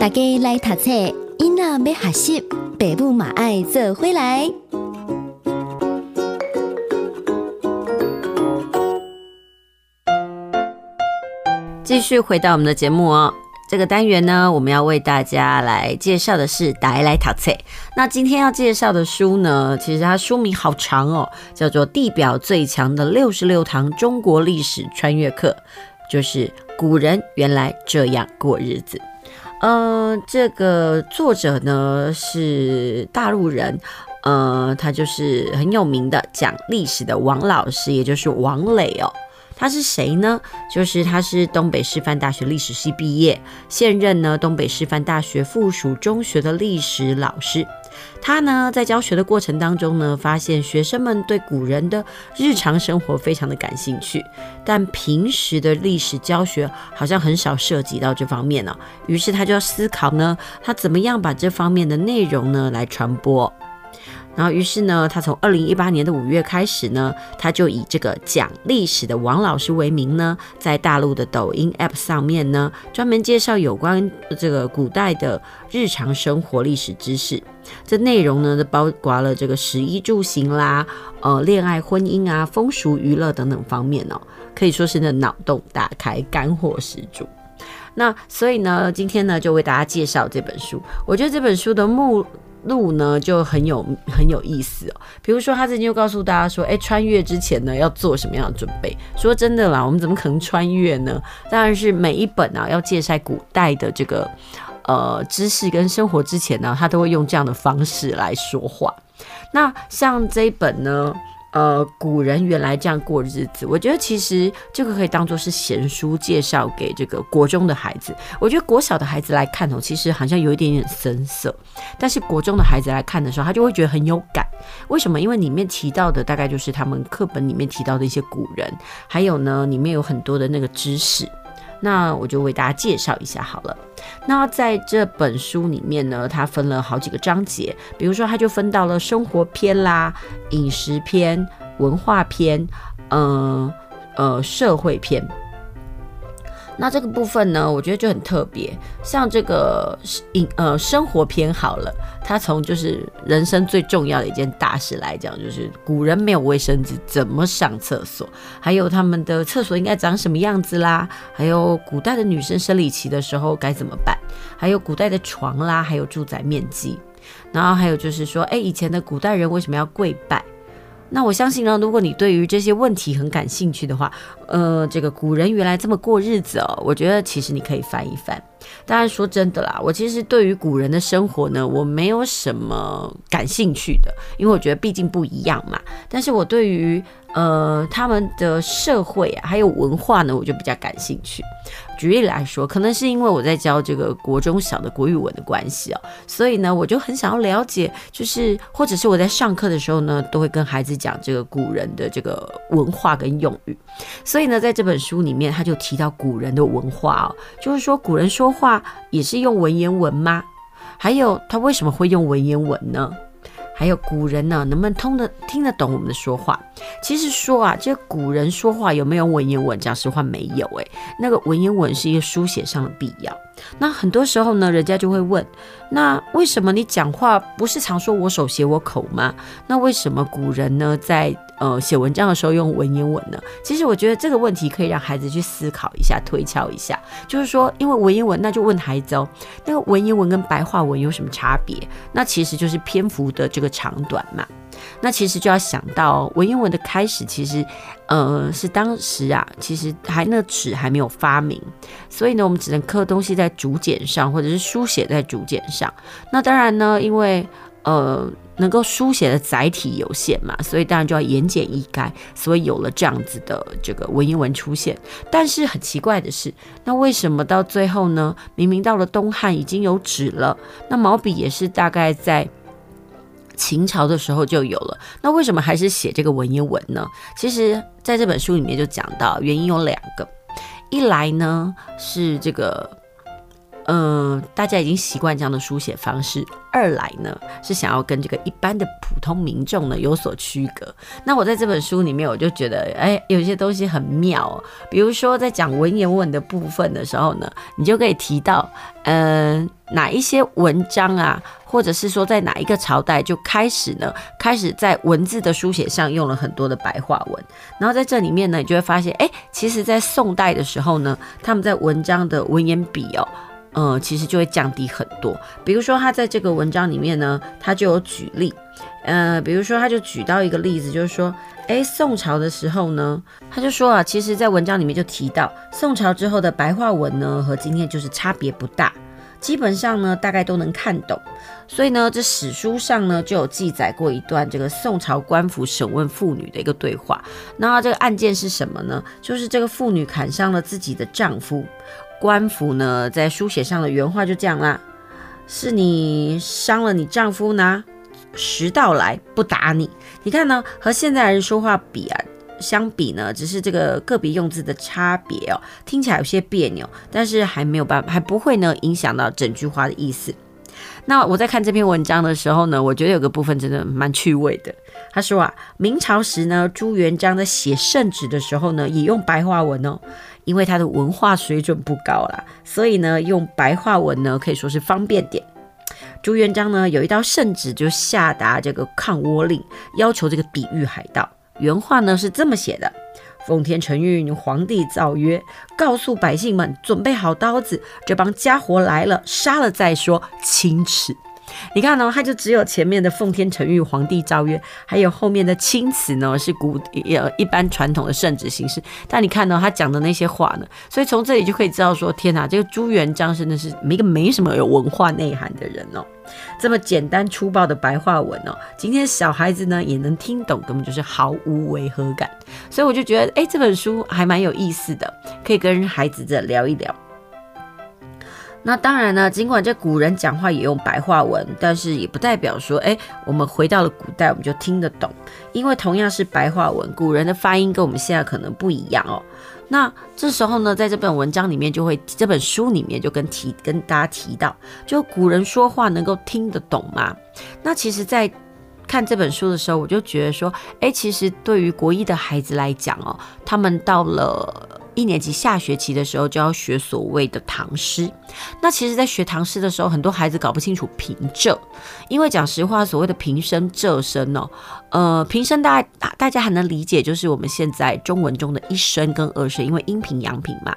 大家来读册，囡仔要学习，爸母嘛爱做回来。继续回到我们的节目哦，这个单元呢，我们要为大家来介绍的是《大家来读册》。那今天要介绍的书呢，其实它书名好长哦，叫做《地表最强的六十六堂中国历史穿越课》，就是古人原来这样过日子。呃，这个作者呢是大陆人，呃，他就是很有名的讲历史的王老师，也就是王磊哦。他是谁呢？就是他是东北师范大学历史系毕业，现任呢东北师范大学附属中学的历史老师。他呢，在教学的过程当中呢，发现学生们对古人的日常生活非常的感兴趣，但平时的历史教学好像很少涉及到这方面呢。于是他就要思考呢，他怎么样把这方面的内容呢来传播。然后，于是呢，他从二零一八年的五月开始呢，他就以这个讲历史的王老师为名呢，在大陆的抖音 App 上面呢，专门介绍有关这个古代的日常生活历史知识。这内容呢，包括了这个食衣住行啦，呃，恋爱婚姻啊，风俗娱乐等等方面哦，可以说是那脑洞大开，干货十足。那所以呢，今天呢，就为大家介绍这本书。我觉得这本书的目路呢就很有很有意思哦，比如说他最近又告诉大家说，哎，穿越之前呢要做什么样的准备？说真的啦，我们怎么可能穿越呢？当然是每一本啊要介绍古代的这个呃知识跟生活之前呢，他都会用这样的方式来说话。那像这一本呢，呃，古人原来这样过日子，我觉得其实这个可以当做是闲书介绍给这个国中的孩子。我觉得国小的孩子来看哦，其实好像有一点点生涩，但是国中的孩子来看的时候，他就会觉得很有感。为什么？因为里面提到的大概就是他们课本里面提到的一些古人，还有呢，里面有很多的那个知识。那我就为大家介绍一下好了。那在这本书里面呢，它分了好几个章节，比如说它就分到了生活篇啦、饮食篇、文化篇、呃，呃社会篇。那这个部分呢，我觉得就很特别。像这个饮呃生活篇好了，它从就是人生最重要的一件大事来讲，就是古人没有卫生纸，怎么上厕所？还有他们的厕所应该长什么样子啦？还有古代的女生生理期的时候该怎么办？还有古代的床啦，还有住宅面积。然后还有就是说，哎，以前的古代人为什么要跪拜？那我相信呢，如果你对于这些问题很感兴趣的话，呃，这个古人原来这么过日子哦，我觉得其实你可以翻一翻。当然说真的啦，我其实对于古人的生活呢，我没有什么感兴趣的，因为我觉得毕竟不一样嘛。但是我对于呃他们的社会啊，还有文化呢，我就比较感兴趣。举例来说，可能是因为我在教这个国中小的国语文的关系哦，所以呢，我就很想要了解，就是或者是我在上课的时候呢，都会跟孩子讲这个古人的这个文化跟用语。所以呢，在这本书里面，他就提到古人的文化哦，就是说古人说话也是用文言文吗？还有他为什么会用文言文呢？还有古人呢，能不能通的听得懂我们的说话？其实说啊，这古人说话有没有文言文？讲实话没有诶，那个文言文是一个书写上的必要。那很多时候呢，人家就会问：那为什么你讲话不是常说我手写我口吗？那为什么古人呢在呃写文章的时候用文言文呢？其实我觉得这个问题可以让孩子去思考一下、推敲一下。就是说，因为文言文，那就问孩子哦，那个文言文跟白话文有什么差别？那其实就是篇幅的这个长短嘛。那其实就要想到文言文的开始，其实，呃，是当时啊，其实还那纸还没有发明，所以呢，我们只能刻东西在竹简上，或者是书写在竹简上。那当然呢，因为呃，能够书写的载体有限嘛，所以当然就要言简意赅，所以有了这样子的这个文言文出现。但是很奇怪的是，那为什么到最后呢？明明到了东汉已经有纸了，那毛笔也是大概在。秦朝的时候就有了，那为什么还是写这个文言文呢？其实在这本书里面就讲到，原因有两个，一来呢是这个，嗯、大家已经习惯这样的书写方式。二来呢，是想要跟这个一般的普通民众呢有所区隔。那我在这本书里面，我就觉得，哎，有些东西很妙哦。比如说，在讲文言文的部分的时候呢，你就可以提到，嗯、哪一些文章啊，或者是说在哪一个朝代就开始呢，开始在文字的书写上用了很多的白话文。然后在这里面呢，你就会发现，哎，其实，在宋代的时候呢，他们在文章的文言笔哦。呃，其实就会降低很多。比如说，他在这个文章里面呢，他就有举例。呃，比如说，他就举到一个例子，就是说，诶，宋朝的时候呢，他就说啊，其实，在文章里面就提到，宋朝之后的白话文呢，和今天就是差别不大，基本上呢，大概都能看懂。所以呢，这史书上呢，就有记载过一段这个宋朝官府审问妇女的一个对话。那这个案件是什么呢？就是这个妇女砍伤了自己的丈夫。官府呢，在书写上的原话就这样啦：是你伤了你丈夫呢，实道来不打你。你看呢，和现在人说话比啊，相比呢，只是这个个别用字的差别哦，听起来有些别扭，但是还没有办法，还不会呢影响到整句话的意思。那我在看这篇文章的时候呢，我觉得有个部分真的蛮趣味的。他说啊，明朝时呢，朱元璋在写圣旨的时候呢，也用白话文哦。因为他的文化水准不高啦，所以呢，用白话文呢可以说是方便点。朱元璋呢有一道圣旨就下达这个抗倭令，要求这个抵御海盗。原话呢是这么写的：奉天承运，皇帝诏曰，告诉百姓们准备好刀子，这帮家伙来了，杀了再说，清耻。你看、哦，它就只有前面的奉天承运、皇帝诏曰，还有后面的钦词呢，是古呃一般传统的圣旨形式。但你看到、哦、他讲的那些话呢，所以从这里就可以知道说，天哪，这个朱元璋真的是一个没什么有文化内涵的人哦。这么简单粗暴的白话文哦，今天小孩子呢也能听懂，根本就是毫无违和感。所以我就觉得，哎，这本书还蛮有意思的，可以跟孩子这聊一聊。那当然呢，尽管这古人讲话也用白话文，但是也不代表说，哎，我们回到了古代我们就听得懂，因为同样是白话文，古人的发音跟我们现在可能不一样哦。那这时候呢，在这本文章里面就会，这本书里面就跟提跟大家提到，就古人说话能够听得懂吗？那其实，在看这本书的时候，我就觉得说，哎，其实对于国一的孩子来讲哦，他们到了。一年级下学期的时候就要学所谓的唐诗，那其实，在学唐诗的时候，很多孩子搞不清楚平仄，因为讲实话，所谓的平声、仄声哦，呃，平声大家大家还能理解，就是我们现在中文中的一声跟二声，因为阴平阳平嘛。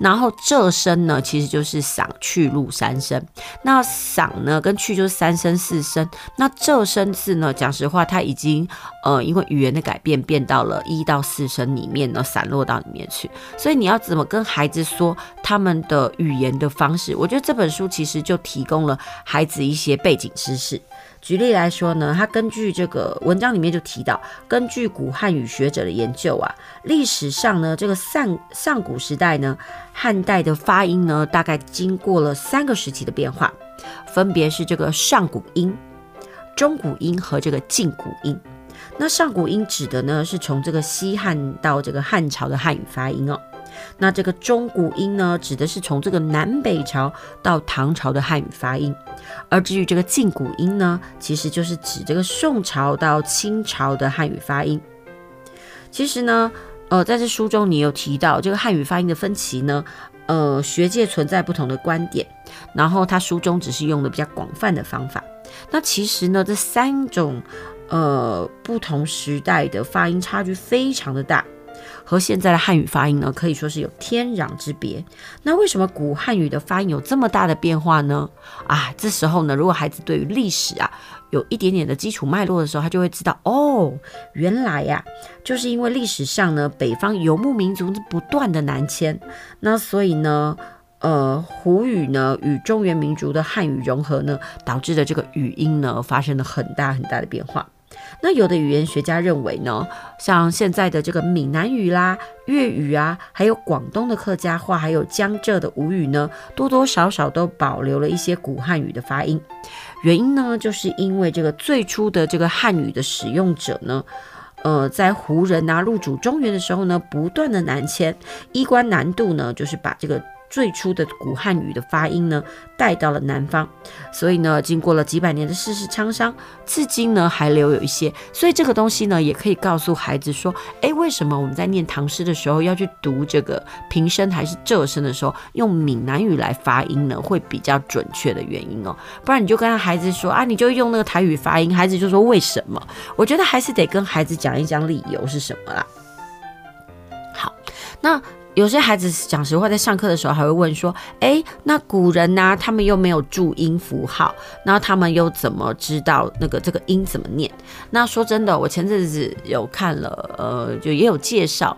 然后仄声呢，其实就是嗓去入三声，那嗓呢跟去就是三声四声，那仄声字呢，讲实话，它已经呃，因为语言的改变，变到了一到四声里面呢，散落到里面去。所以你要怎么跟孩子说他们的语言的方式？我觉得这本书其实就提供了孩子一些背景知识。举例来说呢，他根据这个文章里面就提到，根据古汉语学者的研究啊，历史上呢，这个上上古时代呢，汉代的发音呢，大概经过了三个时期的变化，分别是这个上古音、中古音和这个近古音。那上古音指的呢，是从这个西汉到这个汉朝的汉语发音哦。那这个中古音呢，指的是从这个南北朝到唐朝的汉语发音。而至于这个近古音呢，其实就是指这个宋朝到清朝的汉语发音。其实呢，呃，在这书中你有提到这个汉语发音的分歧呢，呃，学界存在不同的观点。然后他书中只是用的比较广泛的方法。那其实呢，这三种。呃，不同时代的发音差距非常的大，和现在的汉语发音呢，可以说是有天壤之别。那为什么古汉语的发音有这么大的变化呢？啊，这时候呢，如果孩子对于历史啊有一点点的基础脉络的时候，他就会知道，哦，原来呀，就是因为历史上呢，北方游牧民族不断的南迁，那所以呢，呃，胡语呢与中原民族的汉语融合呢，导致的这个语音呢发生了很大很大的变化。那有的语言学家认为呢，像现在的这个闽南语啦、粤语啊，还有广东的客家话，还有江浙的吴语呢，多多少少都保留了一些古汉语的发音。原因呢，就是因为这个最初的这个汉语的使用者呢，呃，在胡人啊入主中原的时候呢，不断的南迁，衣冠南渡呢，就是把这个。最初的古汉语的发音呢，带到了南方，所以呢，经过了几百年的世事沧桑，至今呢还留有一些。所以这个东西呢，也可以告诉孩子说，诶，为什么我们在念唐诗的时候要去读这个平声还是仄声的时候，用闽南语来发音呢，会比较准确的原因哦。不然你就跟孩子说啊，你就用那个台语发音，孩子就说为什么？我觉得还是得跟孩子讲一讲理由是什么啦。好，那。有些孩子讲实话，在上课的时候还会问说：“诶，那古人呢、啊？他们又没有注音符号，那他们又怎么知道那个这个音怎么念？”那说真的，我前阵子有看了，呃，就也有介绍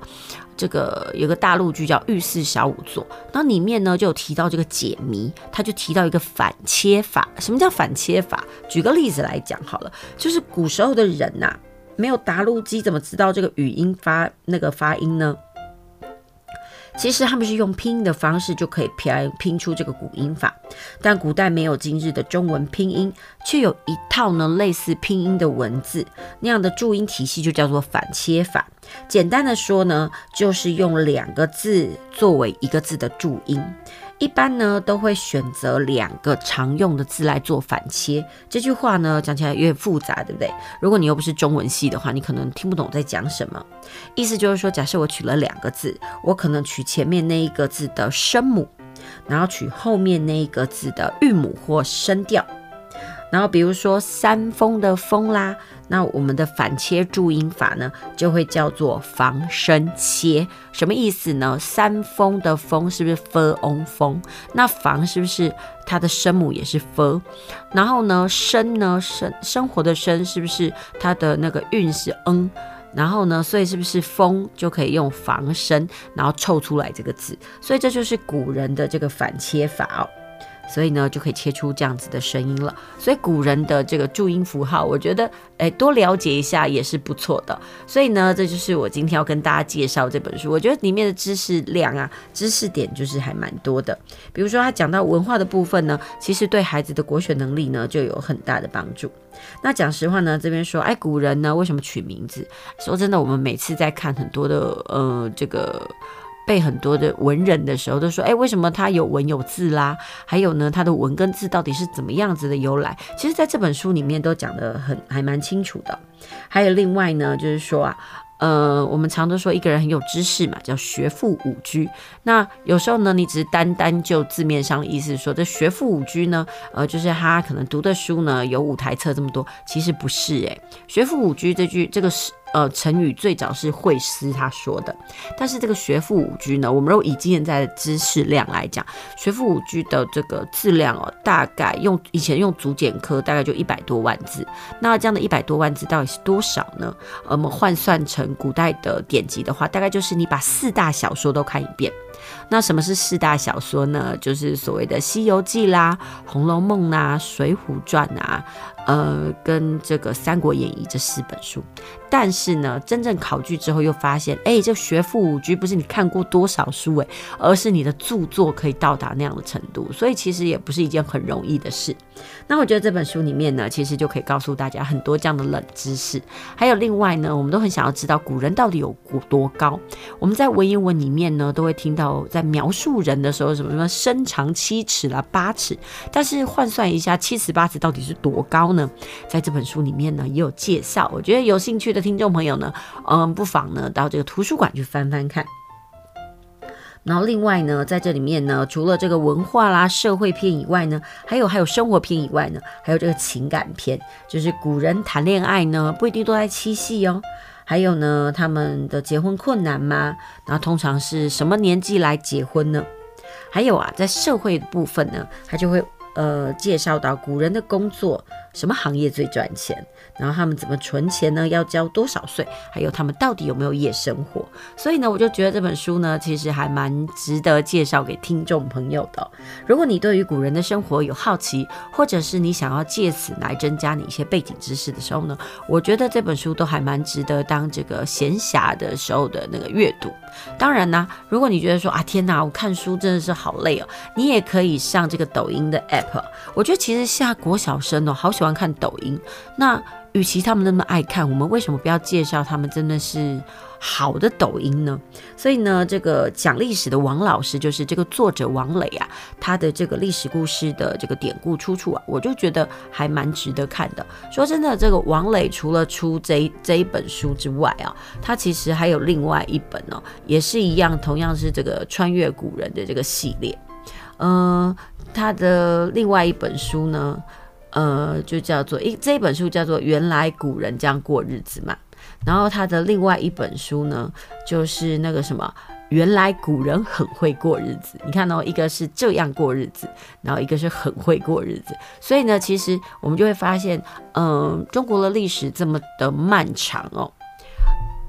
这个有个大陆剧叫《御赐小仵作》，那里面呢就有提到这个解谜，他就提到一个反切法。什么叫反切法？举个例子来讲好了，就是古时候的人呐、没有打录机，怎么知道这个语音发那个发音呢？其实他们是用拼音的方式就可以拼拼出这个古音法，但古代没有今日的中文拼音，却有一套呢类似拼音的文字，那样的注音体系就叫做反切法。简单的说呢，就是用两个字作为一个字的注音。一般呢都会选择两个常用的字来做反切。这句话呢讲起来有点复杂，对不对？如果你又不是中文系的话，你可能听不懂我在讲什么。意思就是说，假设我取了两个字，我可能取前面那一个字的声母，然后取后面那一个字的韵母或声调。然后比如说山峰的峰啦，那我们的反切注音法呢，就会叫做防声切。什么意思呢？山峰的峰是不是 f on 峰？那防是不是它的声母也是 f？然后呢，生呢生生活的生是不是它的那个韵是 n？然后呢，所以是不是风就可以用防声，然后凑出来这个字？所以这就是古人的这个反切法哦。所以呢，就可以切出这样子的声音了。所以古人的这个注音符号，我觉得，哎，多了解一下也是不错的。所以呢，这就是我今天要跟大家介绍这本书。我觉得里面的知识量啊，知识点就是还蛮多的。比如说，他讲到文化的部分呢，其实对孩子的国学能力呢，就有很大的帮助。那讲实话呢，这边说，哎，古人呢为什么取名字？说真的，我们每次在看很多的，呃，这个。背很多的文人的时候，都说：“哎，为什么他有文有字啦？还有呢，他的文跟字到底是怎么样子的由来？其实，在这本书里面都讲得很还蛮清楚的。还有另外呢，就是说啊，呃，我们常都说一个人很有知识嘛，叫学富五车。那有时候呢，你只是单单就字面上的意思说，这学富五车呢，呃，就是他可能读的书呢有五台册这么多，其实不是诶、学富五车这句这个是。”呃，成语最早是惠施他说的，但是这个学富五车呢，我们如果以现在的知识量来讲，学富五车的这个字量哦，大概用以前用竹简科大概就一百多万字，那这样的一百多万字到底是多少呢？我们换算成古代的典籍的话，大概就是你把四大小说都看一遍。那什么是四大小说呢？就是所谓的《西游记》啦，《红楼梦》啦，《水浒传》啊，呃，跟这个《三国演义》这四本书。但是呢，真正考据之后又发现，哎，这学富五车不是你看过多少书哎，而是你的著作可以到达那样的程度，所以其实也不是一件很容易的事。那我觉得这本书里面呢，其实就可以告诉大家很多这样的冷知识。还有另外呢，我们都很想要知道古人到底有多高。我们在文言文里面呢，都会听到在描述人的时候，什么什么身长七尺啦、八尺，但是换算一下，七尺八尺到底是多高呢？在这本书里面呢，也有介绍。我觉得有兴趣的听众朋友呢，嗯，不妨呢到这个图书馆去翻翻看。然后另外呢，在这里面呢，除了这个文化啦、社会篇以外呢，还有还有生活篇以外呢，还有这个情感篇，就是古人谈恋爱呢，不一定都在七夕哦。还有呢，他们的结婚困难吗？然后通常是什么年纪来结婚呢？还有啊，在社会部分呢，他就会。呃，介绍到古人的工作，什么行业最赚钱，然后他们怎么存钱呢？要交多少税？还有他们到底有没有夜生活？所以呢，我就觉得这本书呢，其实还蛮值得介绍给听众朋友的。如果你对于古人的生活有好奇，或者是你想要借此来增加你一些背景知识的时候呢，我觉得这本书都还蛮值得当这个闲暇的时候的那个阅读。当然呢，如果你觉得说啊，天哪，我看书真的是好累哦，你也可以上这个抖音的 app。我觉得其实现在国小生哦，好喜欢看抖音。那与其他们那么爱看，我们为什么不要介绍他们真的是好的抖音呢？所以呢，这个讲历史的王老师，就是这个作者王磊啊，他的这个历史故事的这个典故出处啊，我就觉得还蛮值得看的。说真的，这个王磊除了出这这一本书之外啊，他其实还有另外一本哦，也是一样，同样是这个穿越古人的这个系列，嗯、他的另外一本书呢，呃，就叫做一这一本书叫做《原来古人这样过日子》嘛。然后他的另外一本书呢，就是那个什么《原来古人很会过日子》。你看哦，一个是这样过日子，然后一个是很会过日子。所以呢，其实我们就会发现，嗯、中国的历史这么的漫长哦。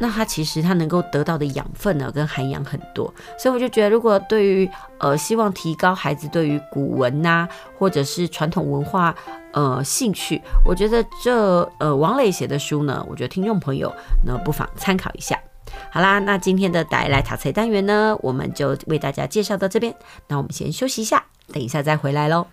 那他其实他能够得到的养分呢，跟涵养很多，所以我就觉得，如果对于呃希望提高孩子对于古文呐、啊，或者是传统文化呃兴趣，我觉得这呃王磊写的书呢，我觉得听众朋友呢不妨参考一下。好啦，那今天的带来塔菜单元呢，我们就为大家介绍到这边，那我们先休息一下，等一下再回来喽。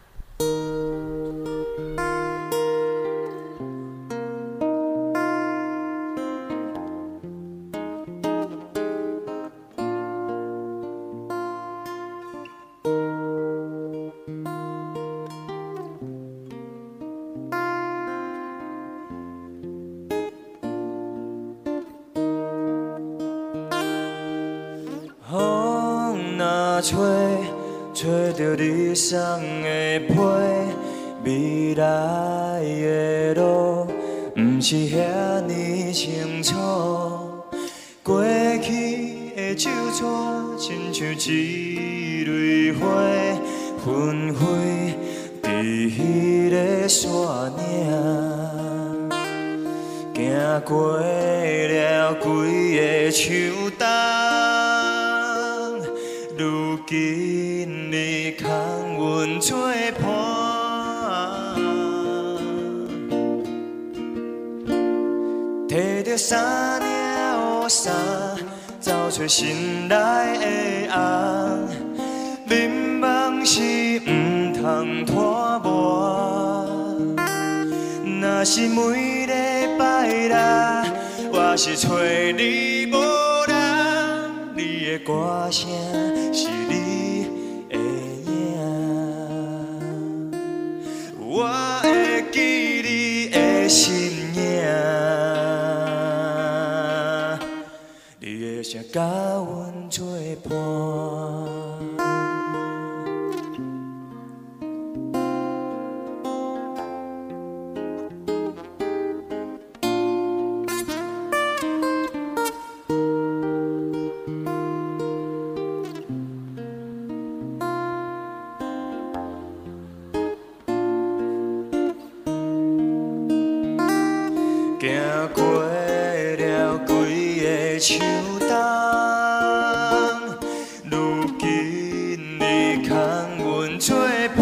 吹，吹着你送的被，未来的路，不是遐尼清楚。过去的旧纸，亲像一蕊花，纷飞在彼个山岭，行过了几个秋找心内的红。眠梦是毋通拖磨，若是每礼拜日，我是找你无人，你的歌声几个秋冬，如今你空阮做伴，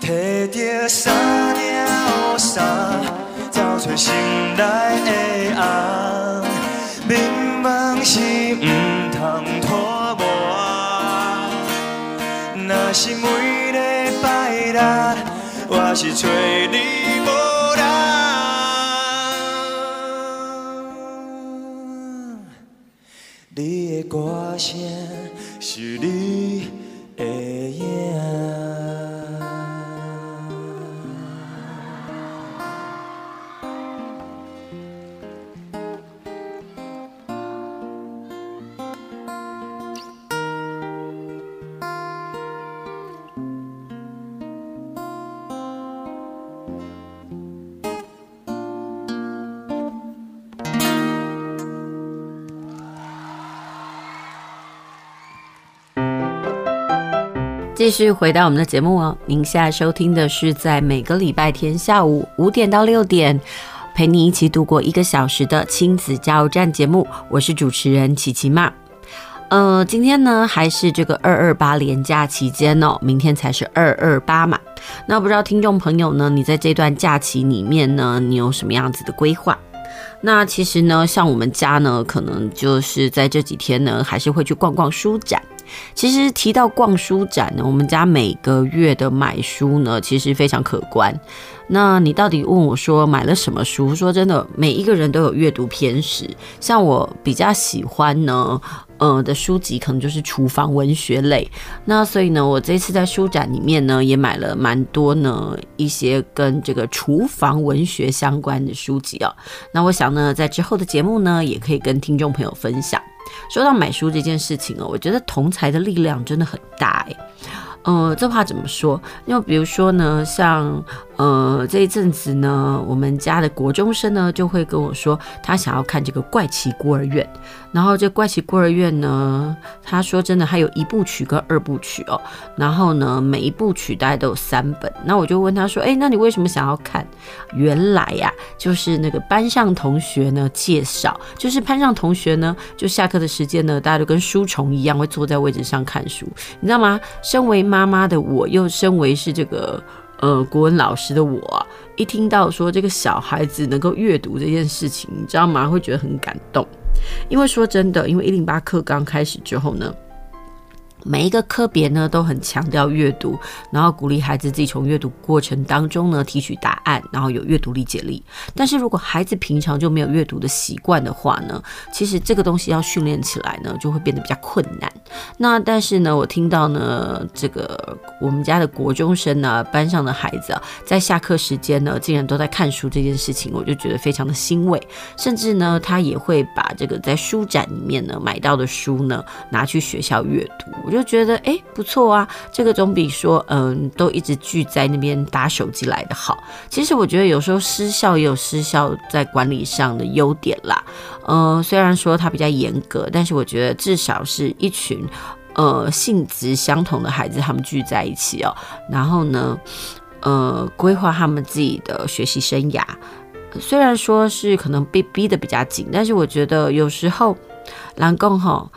摕着三领雨衫，走出心内的红，眠梦是毋通拖磨，若是每礼拜日，我是找你续回到我们的节目哦，您现在收听的是在每个礼拜天下午五点到六点，陪你一起度过一个小时的亲子加油站节目。我是主持人琪琪妈。呃，今天呢还是这个二二八连假期间哦，明天才是二二八嘛。那不知道听众朋友呢，你在这段假期里面呢，你有什么样子的规划？那其实呢，像我们家呢，可能就是在这几天呢，还是会去逛逛书展。其实提到逛书展呢，我们家每个月的买书呢，其实非常可观。那你到底问我说买了什么书？说真的，每一个人都有阅读偏食。像我比较喜欢呢，呃的书籍可能就是厨房文学类。那所以呢，我这次在书展里面呢，也买了蛮多呢一些跟这个厨房文学相关的书籍哦。那我想呢，在之后的节目呢，也可以跟听众朋友分享。说到买书这件事情哦，我觉得同才的力量真的很大诶。呃，这话怎么说？因为比如说呢，像呃这一阵子呢，我们家的国中生呢就会跟我说，他想要看这个《怪奇孤儿院》。然后这《怪奇孤儿院》呢，他说真的，还有一部曲跟二部曲哦。然后呢，每一部曲大概都有三本。那我就问他说：“哎，那你为什么想要看？”原来呀，就是那个班上同学呢介绍，就是班上同学呢，就下课的时间呢，大家都跟书虫一样，会坐在位置上看书，你知道吗？身为妈妈的我，又身为是这个呃国文老师的我，一听到说这个小孩子能够阅读这件事情，你知道吗？会觉得很感动。因为说真的，因为一零八课刚开始之后呢。每一个科别呢都很强调阅读，然后鼓励孩子自己从阅读过程当中呢提取答案，然后有阅读理解力。但是如果孩子平常就没有阅读的习惯的话呢，其实这个东西要训练起来呢就会变得比较困难。那但是呢，我听到呢，这个我们家的国中生呢，班上的孩子啊，在下课时间呢，竟然都在看书这件事情，我就觉得非常的欣慰。甚至呢，他也会把这个在书展里面呢买到的书呢，拿去学校阅读。我就觉得，哎，不错啊，这个总比说，嗯，都一直聚在那边打手机来的好。其实我觉得有时候失校也有失校在管理上的优点啦。呃，虽然说它比较严格，但是我觉得至少是一群呃性质相同的孩子，他们聚在一起哦，然后呢，呃，规划他们自己的学习生涯。虽然说是可能被逼得比较紧，但是我觉得有时候人讲吼，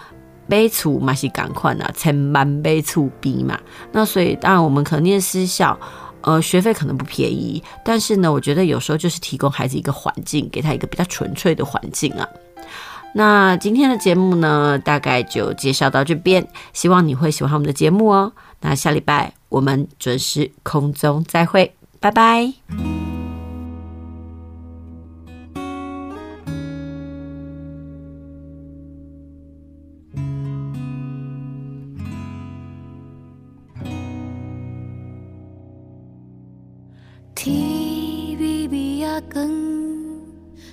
悲处嘛是赶快啊，千万悲处逼嘛。那所以当然我们可能念私校。呃，学费可能不便宜，但是呢，我觉得有时候就是提供孩子一个环境，给他一个比较纯粹的环境啊。那今天的节目呢，大概就介绍到这边，希望你会喜欢我们的节目哦。那下礼拜我们准时空中再会，拜拜。天微微啊光，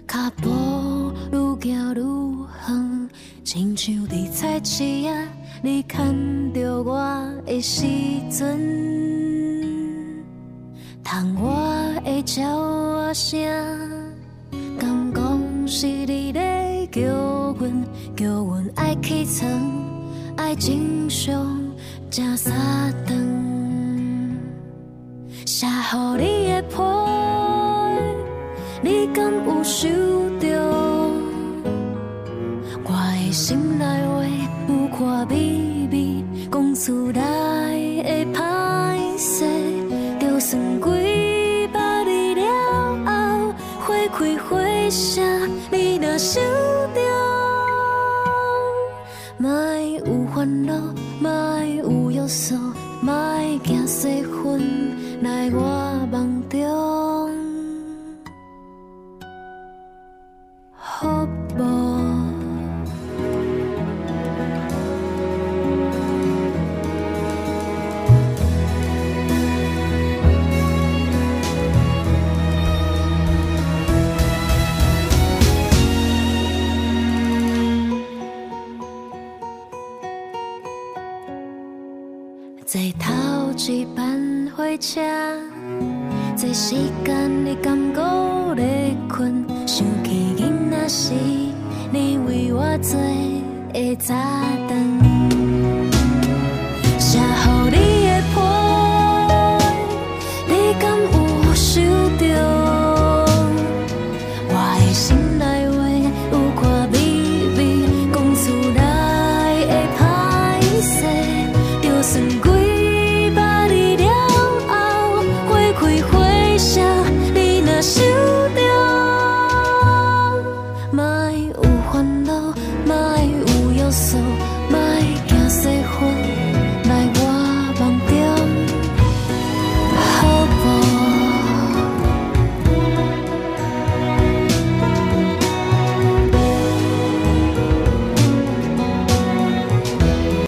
脚步愈行愈远，亲像在彩色啊，你看着我的时阵，窗外的鸟仔声，敢讲是你在叫阮，叫阮爱起床，爱正常，正三顿。写予你的批，你敢有收到？我的心内话有看秘密，讲出来的歹势，就算几百日了后，花开花谢，火车，这时间你敢搁咧困？想起囡仔时，你为我做的早餐。